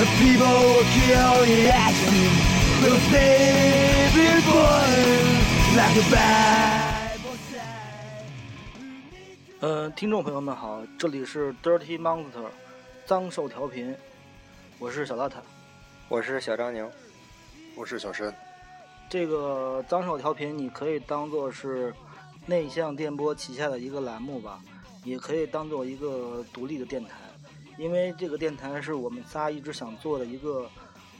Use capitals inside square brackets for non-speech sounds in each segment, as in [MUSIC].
The people will kill the action. The baby boy like a Bible said. 呃，听众朋友们好，这里是 Dirty Monster 脏兽调频，我是小邋遢。我是小张宁，我是小申。这个脏兽调频，你可以当做是内向电波旗下的一个栏目吧，也可以当做一个独立的电台，因为这个电台是我们仨一直想做的一个，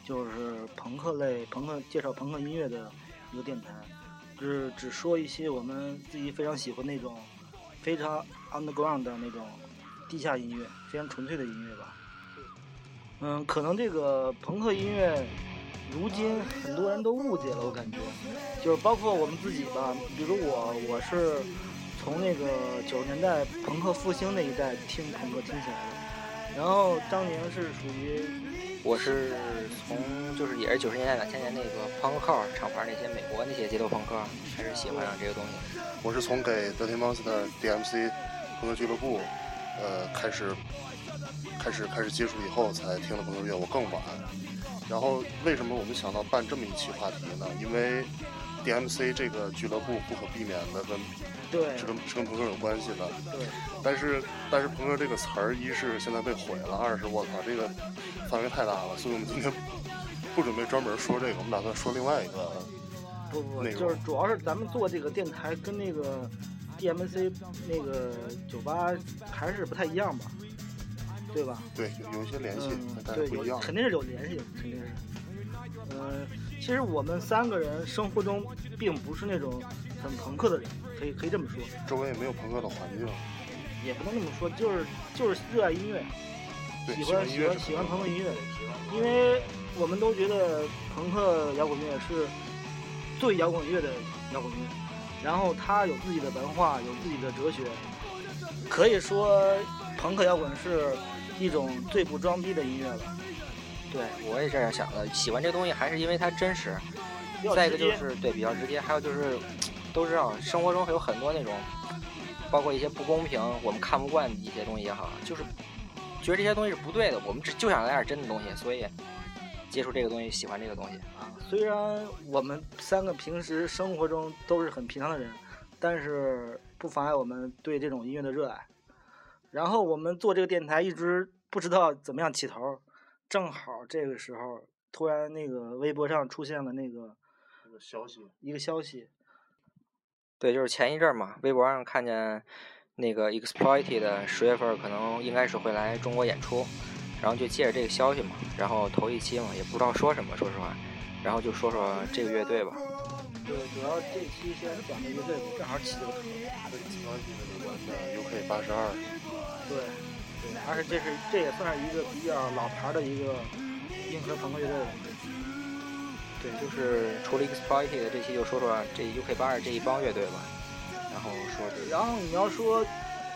就是朋克类、朋克介绍朋克音乐的一个电台，就是只说一些我们自己非常喜欢那种非常 underground 的那种地下音乐，非常纯粹的音乐吧。嗯，可能这个朋克音乐。如今很多人都误解了，我感觉，就是包括我们自己吧。比如我，我是从那个九十年代朋克复兴那一代听朋克听起来的。然后张宁是属于，我是从就是也是九十年代两千年那个朋克厂牌那些美国那些街头朋克开始喜欢上这个东西。我是从给 Dirty Monster DMC 朋克俱乐部，呃，开始开始开始接触以后才听的朋克乐，我更晚。然后为什么我们想到办这么一期话题呢？因为 DMC 这个俱乐部不可避免的跟对是跟是跟朋克有关系的。对，但是但是朋克这个词儿，一是现在被毁了，二是我操这个范围太大了，所以我们今天不准备专门说这个，我们打算说另外一个。不不，那个就是主要是咱们做这个电台跟那个 DMC 那个酒吧还是不太一样吧，对吧？对，有有一些联系，但是不一样。肯定是有联系，肯定是。嗯，其实我们三个人生活中并不是那种很朋克的人，可以可以这么说，周围也没有朋克的环境。也不能这么说，就是就是热爱音乐，喜欢喜欢喜欢朋克音乐，乐。因为我们都觉得朋克摇滚乐是最摇滚乐的摇滚乐，然后它有自己的文化，有自己的哲学，可以说朋克摇滚是一种最不装逼的音乐了。对，我也这样想的，喜欢这个东西还是因为它真实。再一个就是对比较直接，还有就是都知道生活中有很多那种，包括一些不公平，我们看不惯的一些东西也好，就是觉得这些东西是不对的，我们只就想来点真的东西，所以接触这个东西，喜欢这个东西。啊，虽然我们三个平时生活中都是很平常的人，但是不妨碍我们对这种音乐的热爱。然后我们做这个电台一直不知道怎么样起头，正好这个时候突然那个微博上出现了那个一个消息，一个消息，对，就是前一阵儿嘛，微博上看见那个 Exploited 十月份可能应该是会来中国演出，然后就借着这个消息嘛，然后头一期嘛，也不知道说什么，说实话，然后就说说这个乐队吧。对，主要这期先讲的乐队正好起了个头，跟 e x p l o i t 有关的 UK 八十二，对，对，而且这是这也算是一个比较老牌的一个硬核朋克乐队了。对，就是除了 Exploited 这期就说说这 UK 八二这一帮乐队吧，然后说这个然后你要说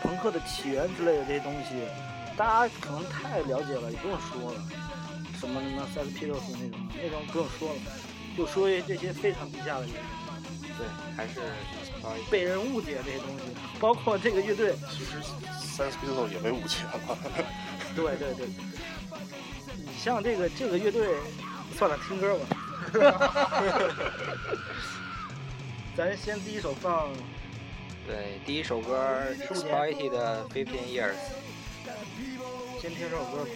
朋克的起源之类的这些东西，大家可能太了解了，也不用说了。什么什么 Sex Pistols 那种，那种不用说了，就说这些非常低下的人对，还是。被人误解这些东西，包括这个乐队，其实 Sex Pistols 也被误解了。对对对。你像这个这个乐队，算了，听歌吧。[LAUGHS] 咱先第一首放对，第一首歌 Exploited 的15 Years。先听这首歌吧。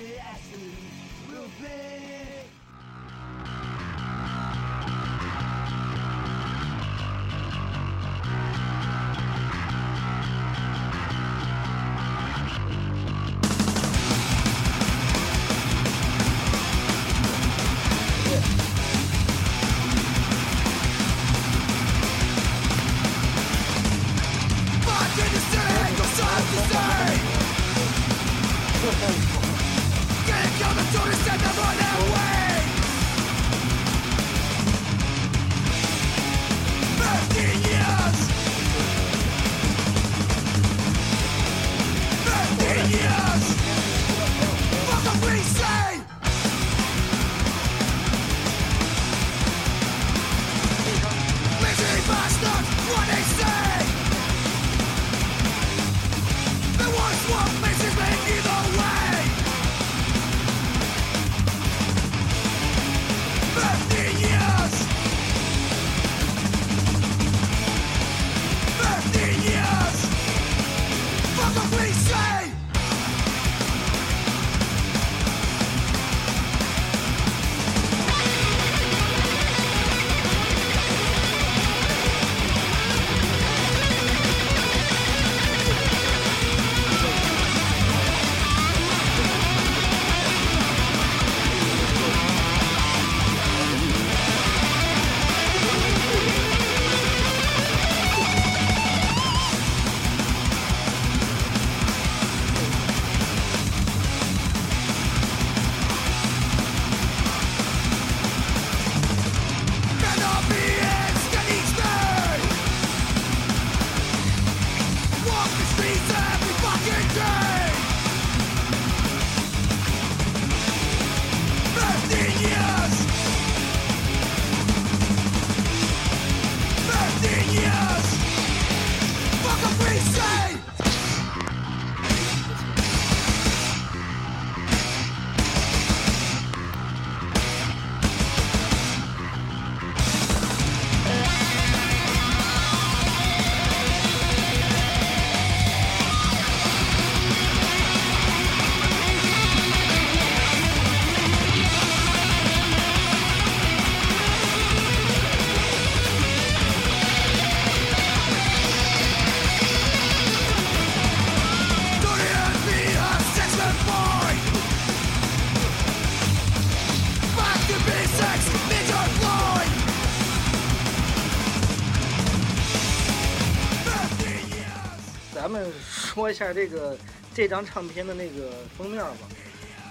下这个这张唱片的那个封面吧。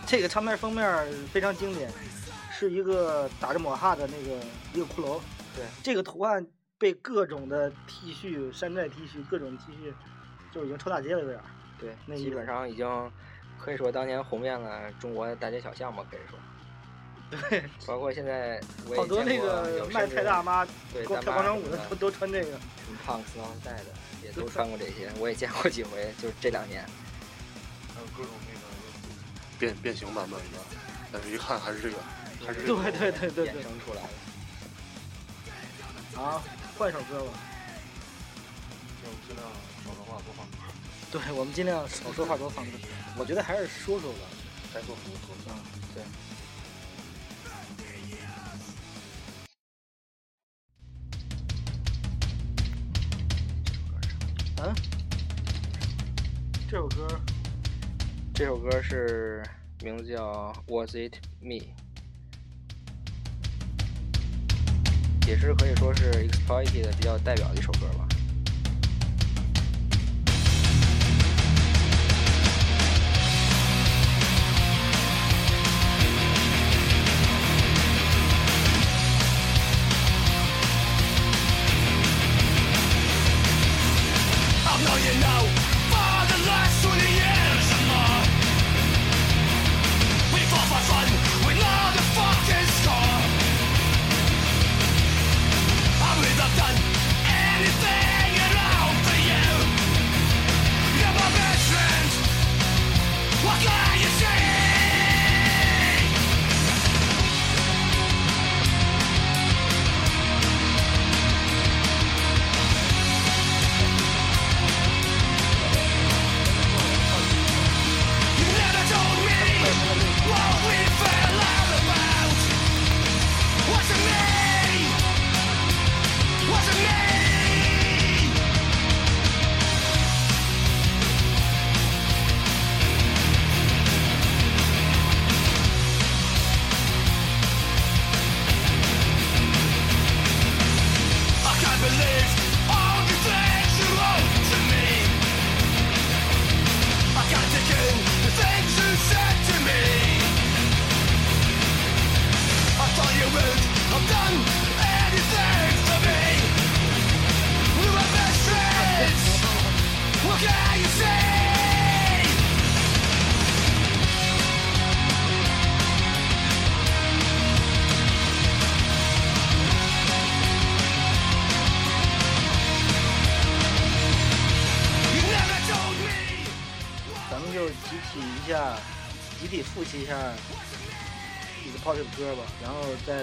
这个唱片封面非常经典，是一个打着抹哈的那个一个骷髅。对，这个图案被各种的 T 恤、山寨 T 恤、各种 T 恤，就已经抽大街了，有点儿。对，那基本上已经可以说当年红遍了中国的大街小巷吧，可以说。[LAUGHS] 对，包括现在好多那个卖菜大妈对跳广场舞的的都都穿这个。什么胖斯旺带的，也都穿过这些，我也见过几回，就是这两年。还有各种那个变变形版本的，但是一看还是这个，还是这个对对对对衍对。生出来的。啊，换首歌吧。我们尽量少说话，多放歌，对，我们尽量少说话，多放歌。我觉得还是说说吧。该做什么做。对。这首歌这首歌是名字叫《Was It Me》，也是可以说是 Exploited 的比较代表的一首歌吧。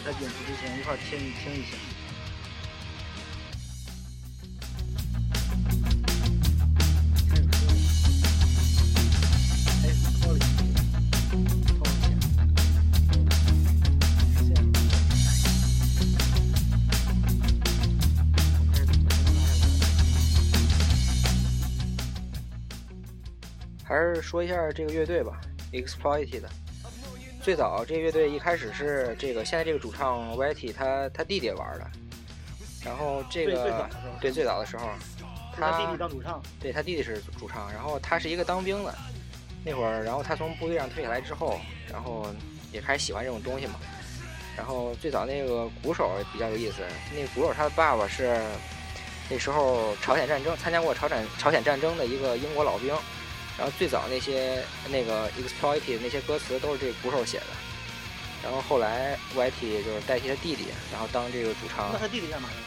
在他演出之前一块听一听一下。说，一些高了一些这样开始从哪里来还是说一下这个乐队吧，Exploited。最早这个乐队一开始是这个现在这个主唱 YT 他他弟弟玩的，然后这个对最早的时候，他弟弟当主唱，对他弟弟是主唱，然后他是一个当兵的，那会儿，然后他从部队上退下来之后，然后也开始喜欢这种东西嘛。然后最早那个鼓手比较有意思，那个鼓手他的爸爸是那时候朝鲜战争参加过朝鲜朝鲜战争的一个英国老兵，然后最早那些那个 exploited 那些歌词都是这个鼓手写的。然后后来 YT 就是代替他弟弟，然后当这个主唱那。他弟弟干嘛去了？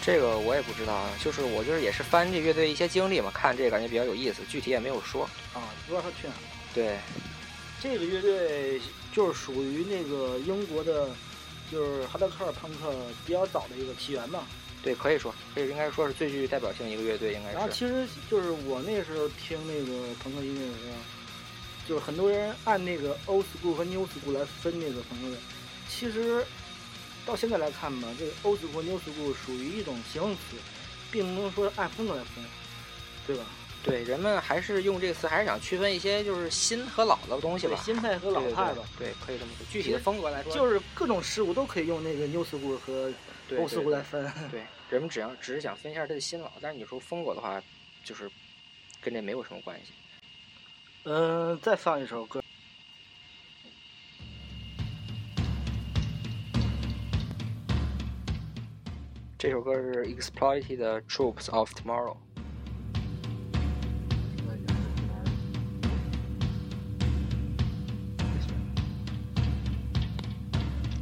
这个我也不知道啊，就是我就是也是翻这乐队一些经历嘛，看这个感觉比较有意思，具体也没有说。啊，不知道他去哪儿了。对，这个乐队就是属于那个英国的，就是哈德克尔朋克比较早的一个起源吧。对，可以说，这应该说是最具代表性的一个乐队，应该是。然后其实就是我那时候听那个朋克音乐的时候，就是很多人按那个 old school 和 new school 来分那个朋克乐。其实到现在来看吧，这个 old school 和 new school 属于一种形容词，并不能说按风格来分，对吧？对，人们还是用这个词，还是想区分一些就是新和老的东西对吧。新派和老派吧。对，对对可以这么说。具体的风格来说，就是各种事物都可以用那个 new school 和 old school 来分。对，人们只要只是想分一下他的辛劳，但是你说风格的话，就是跟这没有什么关系。嗯、再放一首歌，这首歌是 Exploited Troops of Tomorrow。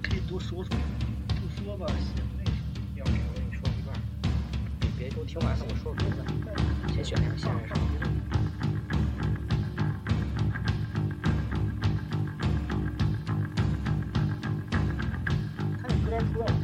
可以多说说，不说吧，听完了，我说名字，先选一下先生。看你歌单出来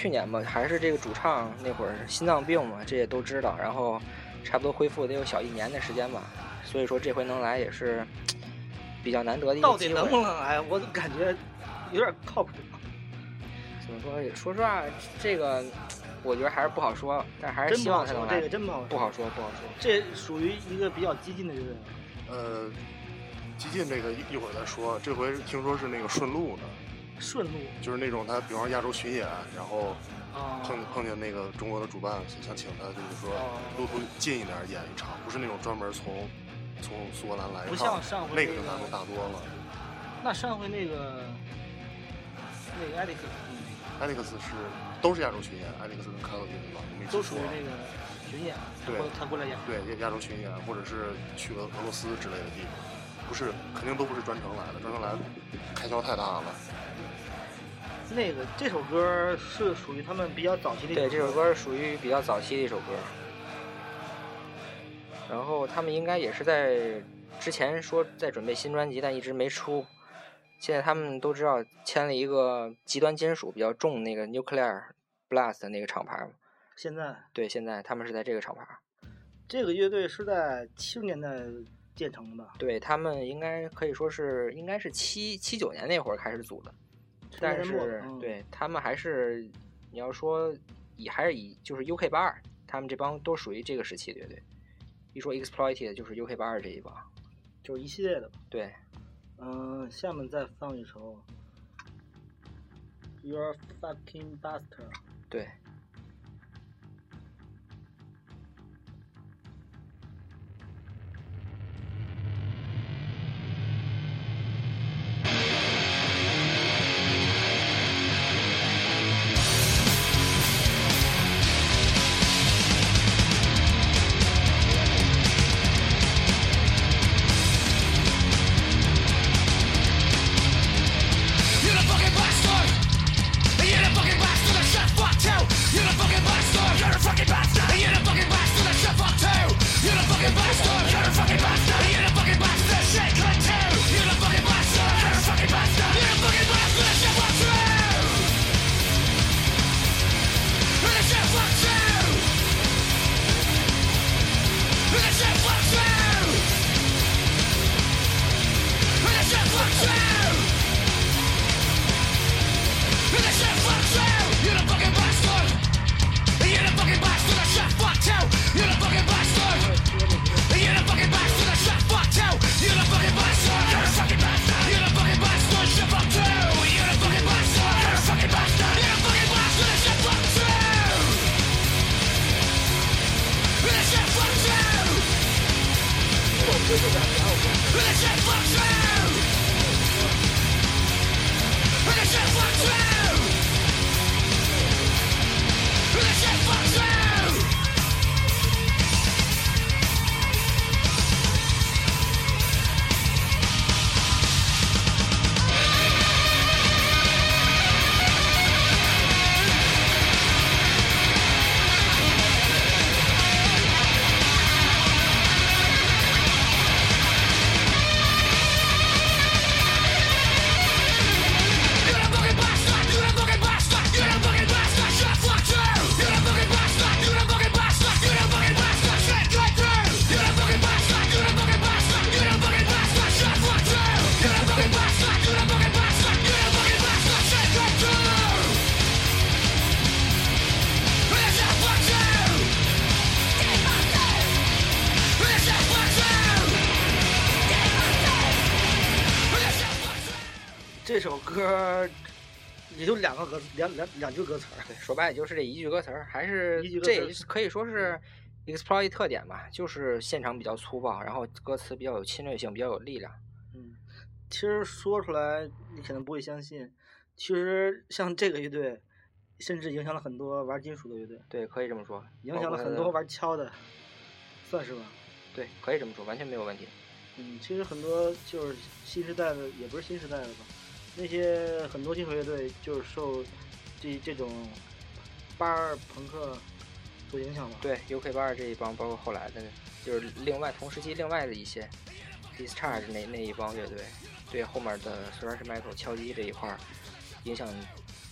去年吧，还是这个主唱那会儿心脏病嘛，这也都知道。然后差不多恢复得有小一年的时间吧，所以说这回能来也是比较难得的一个机会。到底能不能来？我感觉有点靠谱。怎么说？说实话，这个我觉得还是不好说，但还是希望他能来。这个真不好说。不好说，不好说。这属于一个比较激进的乐队。呃，激进这个一一会儿再说。这回听说是那个顺路呢，顺路就是那种他比方说亚洲巡演，然后啊，碰碰见那个中国的主办想请他，就是说哦路途近一点演一场，不是那种专门从从苏格兰来一不趟像上回那个难度大多了。那上回那个那个艾利克斯艾利克斯是都是亚洲巡演，艾利克斯跟卡洛宾嘛，我没记错都属于。那个巡演，对他过来演。对亚亚洲巡演，或者是去俄俄罗斯之类的地方，不是肯定都不是专程来的，专程来开销太大了。那个这首歌是属于他们比较早期的对，这首歌是属于比较早期的一首歌。然后他们应该也是在之前说在准备新专辑，但一直没出。现在他们都知道签了一个极端金属比较重那个 Nuclear Blast 的那个厂牌嘛。现在对，现在他们是在这个厂牌。这个乐队是在七十年代建成的吧？对他们应该可以说是应该是七七九年那会儿开始组的，70但是、嗯对他们还是你要说以还是以就是 UK 八二，他们这帮都属于这个时期的乐队。一说 Exploited 就是 UK 八二这一帮，就是一系列的吧。对，嗯、下面再放一首《Your Fucking Bastard》。对，这首歌也就两个歌，两两两句歌词儿。对，说白了就是这一句歌词儿，还是这可以说是 Exploit 特点吧，就是现场比较粗暴，然后歌词比较有侵略性，比较有力量。嗯，其实说出来你可能不会相信，其实像这个乐队，甚至影响了很多玩金属的乐队，对，可以这么说，影响了很多玩敲的，算是吧。对，可以这么说，完全没有问题。嗯，其实很多就是新时代的，也不是新时代的吧，那些很多金属乐队就是受这这种巴尔朋克所影响吧。对，UK 八二这一帮，包括后来的，就是另外同时期另外的一些 Discharge 那那一帮乐队，对后面的 thrash metal 敲击这一块儿影响，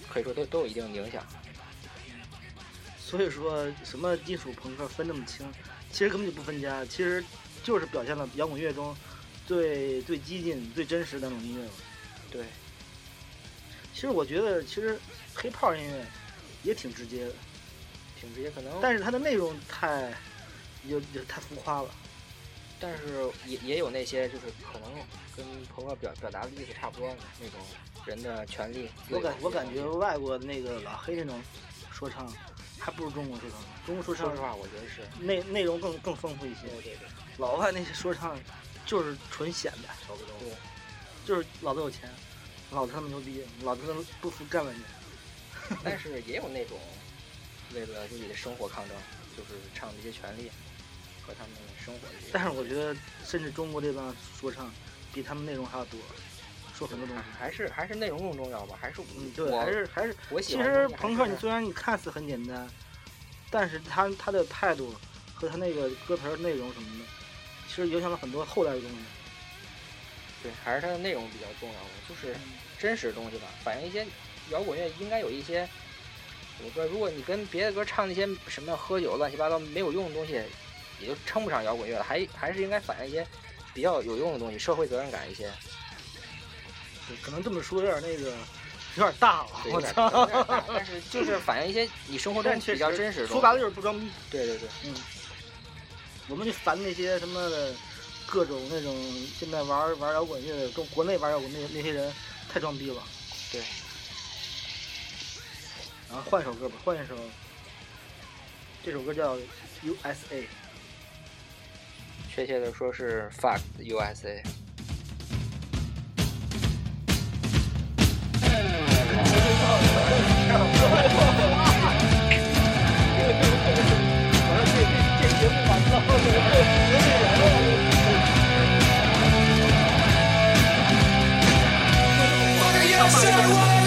可以说都都有一定的影响。所以说什么金属朋克分那么清，其实根本就不分家，其实就是表现了摇滚乐中最最激进、最真实的那种音乐吧。对，其实我觉得，其实黑炮音乐也挺直接的，挺直接，可能，但是它的内容太有有太浮夸了。但是也也有那些就是可能跟朋克表表达的意思差不多的那种人的权利。我感我感觉外国那个老黑那种说唱，还不如中国说唱。中国说唱说实话，我觉得是。内内容更更丰富一些。对对对，老外那些说唱就是纯显摆，对就是老子有钱，老子他妈牛逼，老子他妈不服干了你。[LAUGHS] 但是也有那种为了自己的生活抗争，就是唱这些权利和他们生活这些。但是我觉得，甚至中国这帮说唱比他们内容还要多，说很多东西。还是还是内容更重要吧？还是嗯，对，还是还是。我喜其实朋克，你虽然你看似很简单，但是他他的态度和他那个歌词内容什么的，其实影响了很多后代的东西。对，还是它的内容比较重要的，就是真实的东西吧，反映一些摇滚乐应该有一些怎么说？如果你跟别的歌唱那些什么喝酒乱七八糟没有用的东西，也就称不上摇滚乐了，还还是应该反映一些比较有用的东西，社会责任感一些。对可能这么说有点那个，有点大了。[LAUGHS] 有点我操！但是就是反映一些你生活中比较真实的。说白了就是不装逼。对对对，嗯，我们就烦那些什么的各种那种现在玩玩摇滚乐的，跟国内玩摇滚那那些人太装逼了。对。然后换首歌吧，换一首，这首歌叫 USA。确切的说是 fuck USA。这 [LAUGHS] Come on.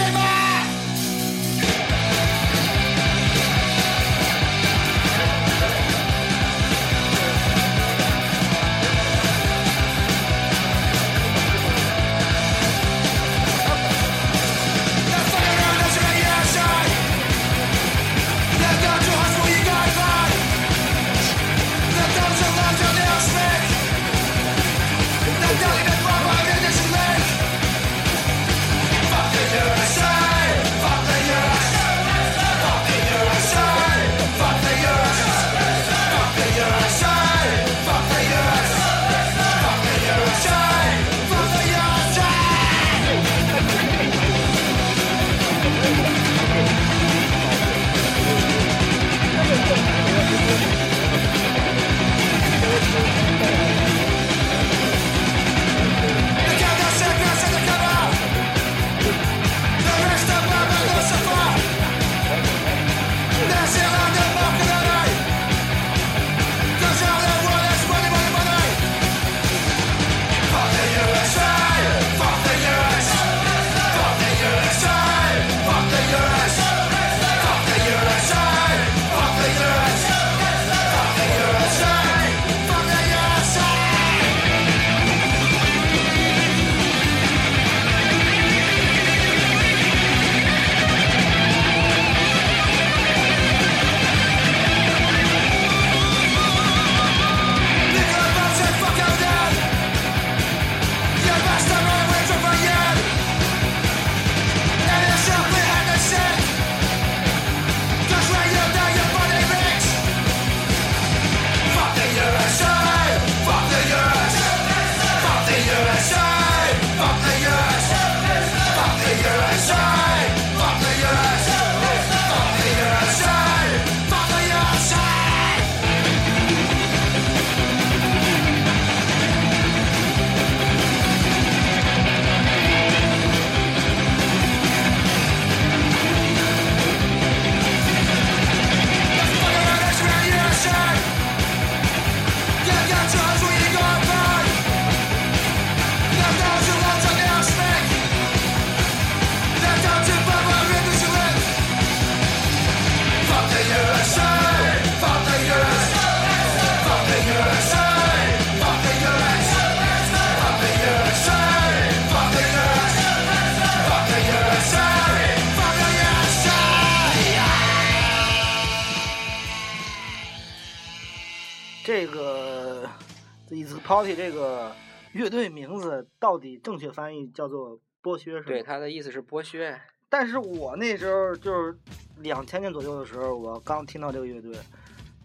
到底正确翻译叫做剥削是吗？对，他的意思是剥削。但是我那时候就是两千年左右的时候，我刚听到这个乐队，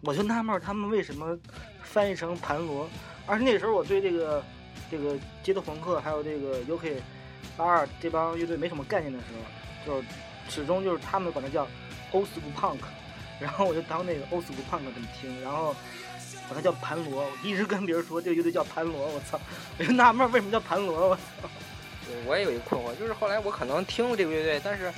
我就纳闷他们为什么翻译成盘罗，而且那时候我对这个这个街头朋克还有这个 UK 八二这帮乐队没什么概念的时候，就是始终就是他们管它叫 old school punk，然后我就当那个 old school punk 这么听，然后管它叫盘罗，我一直跟别人说这个乐队叫盘罗，我操，[LAUGHS] 我就纳闷为什么叫盘罗，我操。对，我也有一个困惑，就是后来我可能听过这个乐队，但是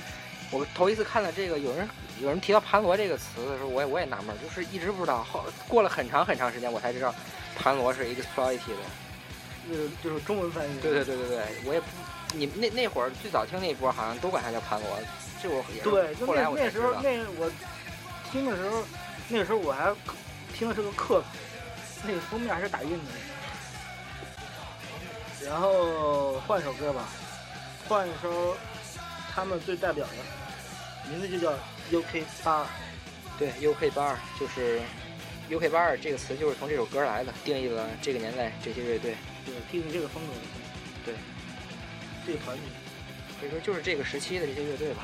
我头一次看到这个有人有人提到盘罗这个词的时候，我也我也纳闷，就是一直不知道，后过了很长很长时间我才知道盘罗是 exploited 的。就是就是中文翻译。对对对对对，我也不，你那那会儿最早听那波好像都管它叫盘罗，这我也对，就后来我那那时候。那我听的时候，那个时候我还听的是个课，那个封面还是打印的。然后换首歌吧，换一首他们最代表的，名字就叫 UK 八二。对，UK 八二就是 UK 八二这个词就是从这首歌来的，定义了这个年代这些乐队。对，定义这个风格，对，这个团体。可以说就是这个时期的这些乐队吧。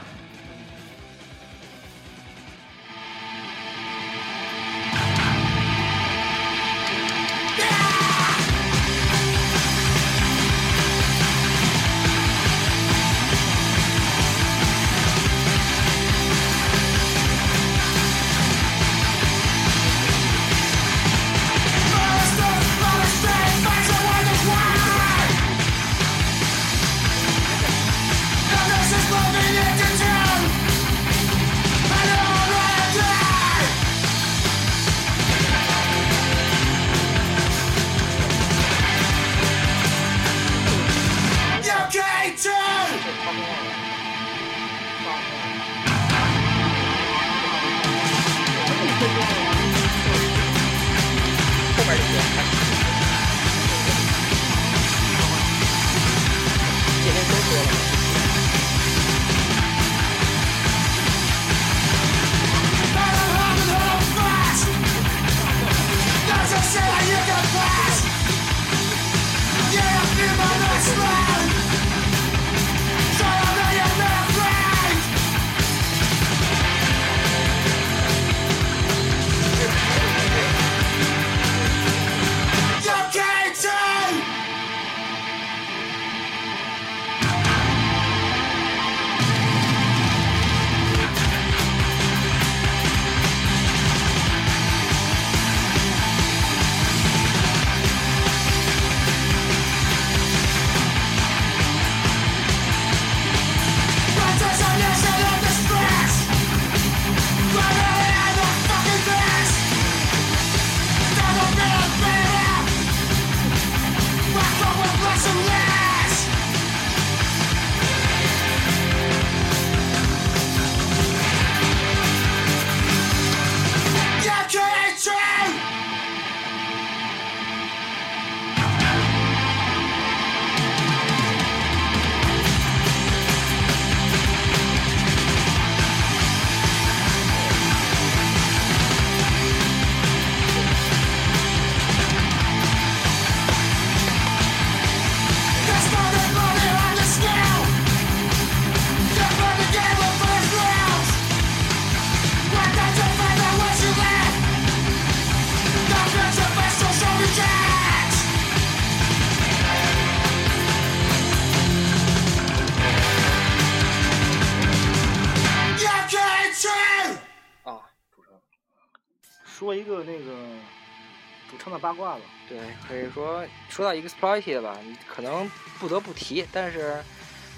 卦吧。对，可以说说到 exploited 吧，你可能不得不提，但是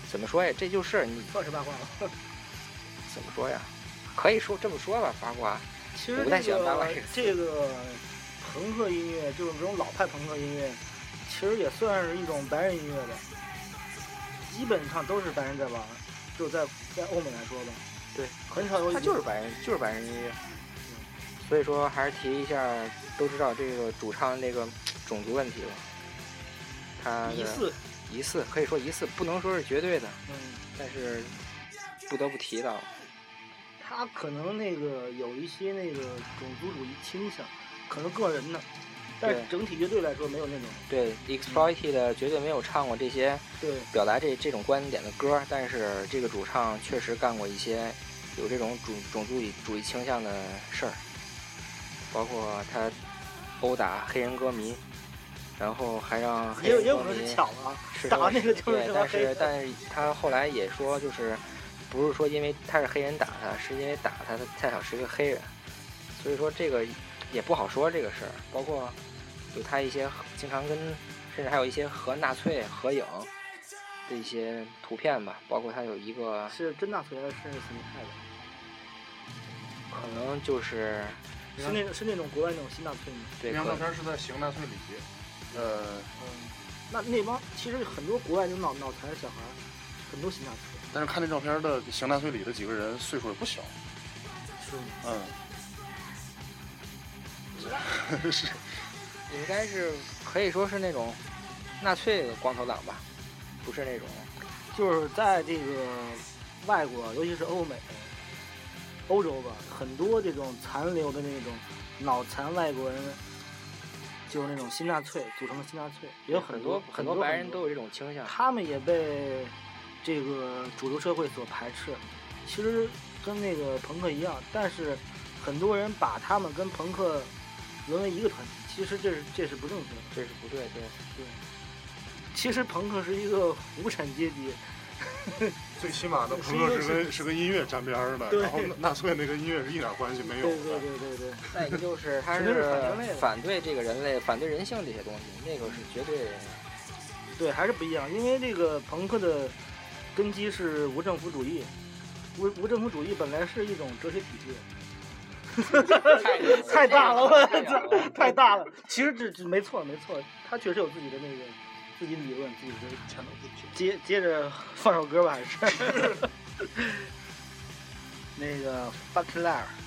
怎么说呀？这就是你算是八卦了。[LAUGHS] 怎么说呀？可以说这么说吧，八卦。其实我不太这喜欢八卦个这个词这个朋克音乐，就是这种老派朋克音乐，其实也算是一种白人音乐吧。基本上都是白人在玩，就在在欧美来说吧。对，很少有他就是白人，就是白人音乐。所以说还是提一下，都知道这个主唱这个种族问题了。他疑似，疑似可以说疑似，不能说是绝对的，嗯，但是不得不提到。他可能那个有一些那个种族主义倾向，可能个人的，但是整体乐队来说没有那种。对 exploited 绝对没有唱过这些对，表达这这种观点的歌，但是这个主唱确实干过一些有这种种种族主义倾向的事儿，包括他殴打黑人歌迷，然后还让黑人歌迷打那个就是对，但是但是他后来也说，就是不是说因为他是黑人打他，是因为打他他恰巧是一个黑人，所以说这个也不好说这个事儿。包括有他一些经常跟，甚至还有一些和纳粹合影的一些图片吧，包括他有一个是真纳粹还是是死你害的？可能就是是那种是那种国外那种新纳粹吗？对那张照片是在行纳粹里，呃，嗯，那那帮其实很多国外那种脑脑残的小孩儿，很多新纳粹，但是看那照片的行纳粹里的几个人岁数也不小，是吗？嗯，[LAUGHS] 是，应该是可以说是那种纳粹的光头党吧，不是那种就是在这个外国，尤其是欧美，欧洲吧，很多这种残留的那种脑残外国人，就是那种新纳粹组成的新纳粹，也有很多很多白人都有这种倾向。他们也被这个主流社会所排斥。其实跟那个朋克一样，但是很多人把他们跟朋克沦为一个团体，其实这是这是不正确的。这是不对，对对。其实朋克是一个无产阶级，[LAUGHS] 最起码的朋克是跟是跟音乐沾边儿的，然后纳粹那跟音乐是一点关系没有的。对对对对对。再一个就是 [LAUGHS] 他是反对这个人类、反对人性这些东西，那个是绝对。对，还是不一样，因为这个朋克的根基是无政府主义。无无政府主义本来是一种哲学体系，[LAUGHS] 太大了，我操，太大了。其实这这没错没错，他确实有自己的那个自己理论自己就全都对，接接着放首歌吧，还是 [LAUGHS] 那个 fuck love。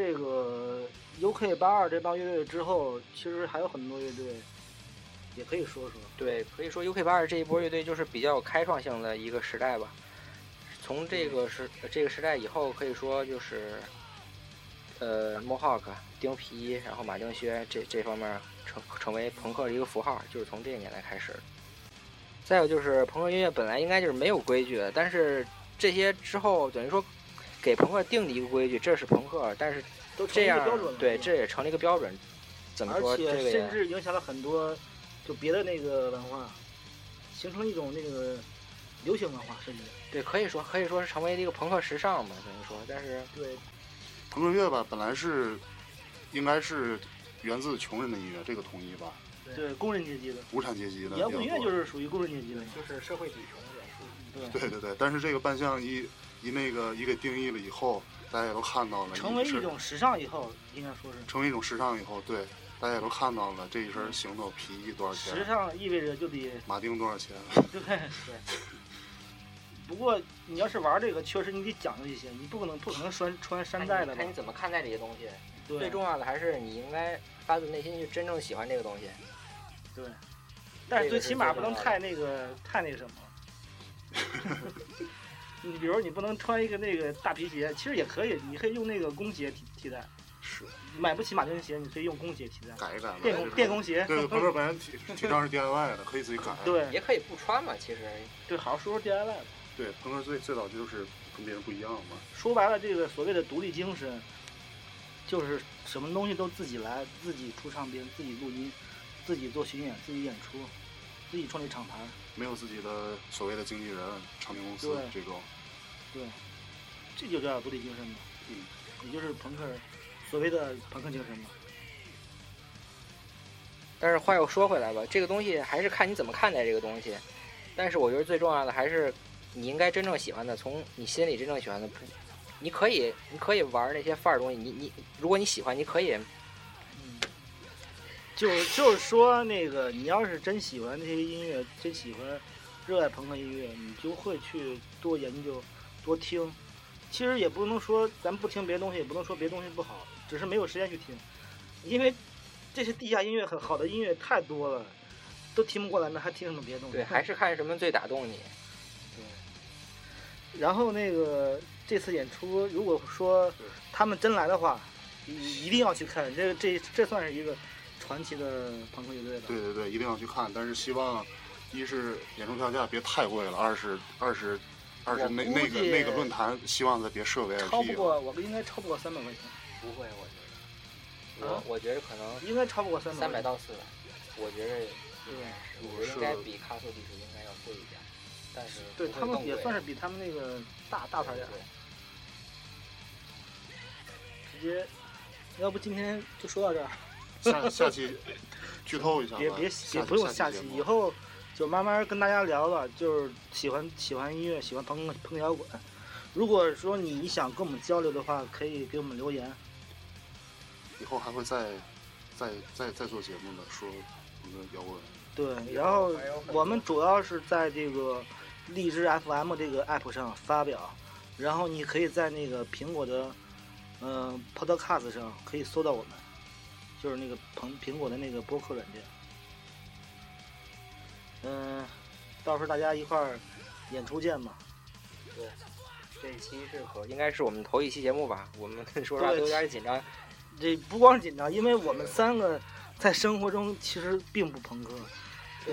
这个 UK 八二这帮乐队之后，其实还有很多乐队，也可以说说。对，可以说 UK 八二这一波乐队就是比较有开创性的一个时代吧。从这个时这个时代以后，可以说就是呃，Mohawk、钉皮，然后马丁靴这这方面成成为朋克的一个符号，就是从这个年代开始。再有就是朋克音乐本来应该就是没有规矩的，但是这些之后等于说。给朋克定的一个规矩，这是朋克，但是都这样标准对，这也成了一个标准。怎么说？而且甚至影响了很多，就别的那个文化，形成一种那个流行文化，甚至对，可以说可以说是成为一个朋克时尚嘛，等于说。但是对，朋克乐吧，本来是应该是源自穷人的音乐，这个统一吧？对，工人阶级的，无产阶级的。摇滚乐就是属于工人阶级的，就是社会底层的元素。对对对，但是这个扮相一。一那个一给定义了以后，大家也都看到了，成为一种时尚以后，应该说是成为一种时尚以后，对，大家也都看到了这一身行头皮衣多少钱？时尚意味着就得马丁多少钱？[LAUGHS] 对对。不过你要是玩这个，确实你得讲究一些，你不可能不可能穿穿山寨的。看你怎么看待这些东西。最重要的还是你应该发自内心去真正喜欢这个东西。对。但是最起码不能太那个太那什么。[LAUGHS] 你比如你不能穿一个那个大皮鞋，其实也可以，你可以用那个工鞋替替代。是买不起马丁鞋，你可以用工鞋替代。改一改嘛。电工电工鞋，对，鹏哥本身提提倡是 DIY 的，可以自己改。对也可以不穿嘛，其实对，好好说说 DIY 吧。对，朋克最最早就是跟别人不一样嘛。说白了，这个所谓的独立精神，就是什么东西都自己来，自己出唱片，自己录音，自己做巡演，自己演出，自己创立厂牌。没有自己的所谓的经纪人、唱片公司对这种。对，这就叫独立精神嘛。嗯，也就是朋克所谓的朋克精神嘛。但是话又说回来吧，这个东西还是看你怎么看待这个东西。但是我觉得最重要的还是你应该真正喜欢的，从你心里真正喜欢的。你可以，你可以玩那些范儿东西。你你，如果你喜欢，你可以。嗯，就就是说，那个你要是真喜欢这些音乐，真喜欢热爱朋克音乐，你就会去多研究、多听。其实也不能说咱不听别的东西，也不能说别的东西不好，只是没有时间去听。因为这些地下音乐很好的音乐太多了，都听不过来，那还听什么别的东西？对，还是看什么最打动你。[LAUGHS] 对然后那个这次演出，如果说他们真来的话，一一定要去看。这这这算是一个传奇的朋克乐队了。对对对，一定要去看。但是希望，一是演出票价别太贵了，二是二是二是那那个那个论坛，希望再别设超不 VIP 过，了。我应该超不过三百块钱，不会，我觉得，啊我我觉得可能应该超不过三百。三百到四百，我觉得对我觉得应该比卡索地图应该要贵一点，但是对他们也算是比他们那个大大牌点，对直接。要不今天就说到这儿，下下期剧透一下吧，别别不用下期，以后就慢慢跟大家聊吧。就是喜欢喜欢音乐，喜欢朋克朋摇滚。如果说你想跟我们交流的话，可以给我们留言。以后还会再再再再做节目的，说我们的摇滚。对，然后我们主要是在这个荔枝 FM 这个 app 上发表，然后你可以在那个苹果的嗯、呃 Podcast 上可以搜到我们，就是那个苹苹果的那个播客软件。嗯、到时候大家一块儿演出见吧。对，这一期是可应该是我们头一期节目吧？我们 [LAUGHS] 说实话都有点紧张。这不光是紧张，因为我们三个在生活中其实并不朋克，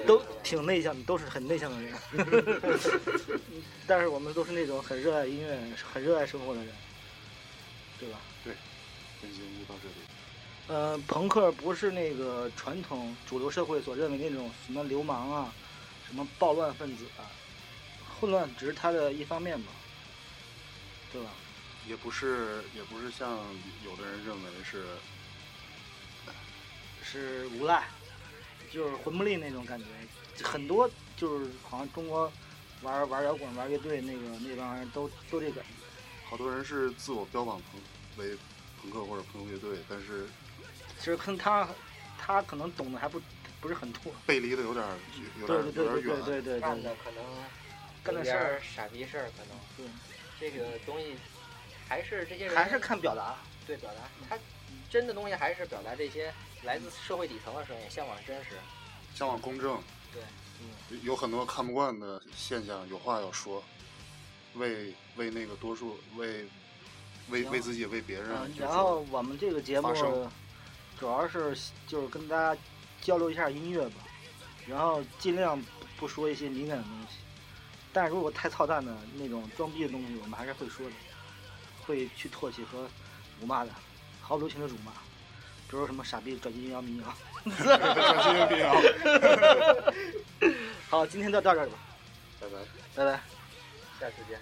都挺内向的，都是很内向的人。[LAUGHS] 但是我们都是那种很热爱音乐、很热爱生活的人，对吧？对本节目就到这里。呃，朋克不是那个传统主流社会所认为那种什么流氓啊、什么暴乱分子啊，混乱只是他的一方面吧，对吧？也不是也不是像有的人认为是是无赖，就是魂不吝那种感觉。很多就是好像中国玩玩摇滚、玩乐队那个那帮人都都这感觉。好多人是自我标榜朋为朋克或者朋克乐队，但是其实跟他他可能懂得还不不是很多。背离的有点儿有点儿对对对对有点儿远。对对对对干的可能干的事儿有点儿傻逼事儿，可能对，这个东西还是这些人还是看表达。对表达，他真的东西还是表达这些来自社会底层的声音，向往真实。向往公正，对，嗯，有很多看不惯的现象，有话要说，为为那个多数为为为自己为别人然后我们这个节目主要是就是跟大家交流一下音乐吧，然后尽量不说一些敏感的东西，但是如果太操蛋的那种装逼的东西，我们还是会说的，会去唾弃和辱骂的，毫不留情的辱骂，比如什么傻逼、转基因谣、民谣。转基因民谣。[LAUGHS] 好，今天就到这儿吧，拜拜。拜拜。下次见。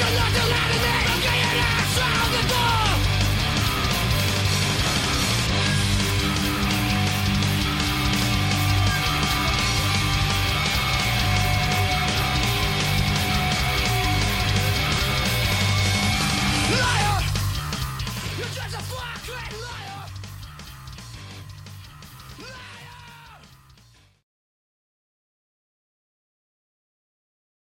You not lie to me I'm getting ass out the door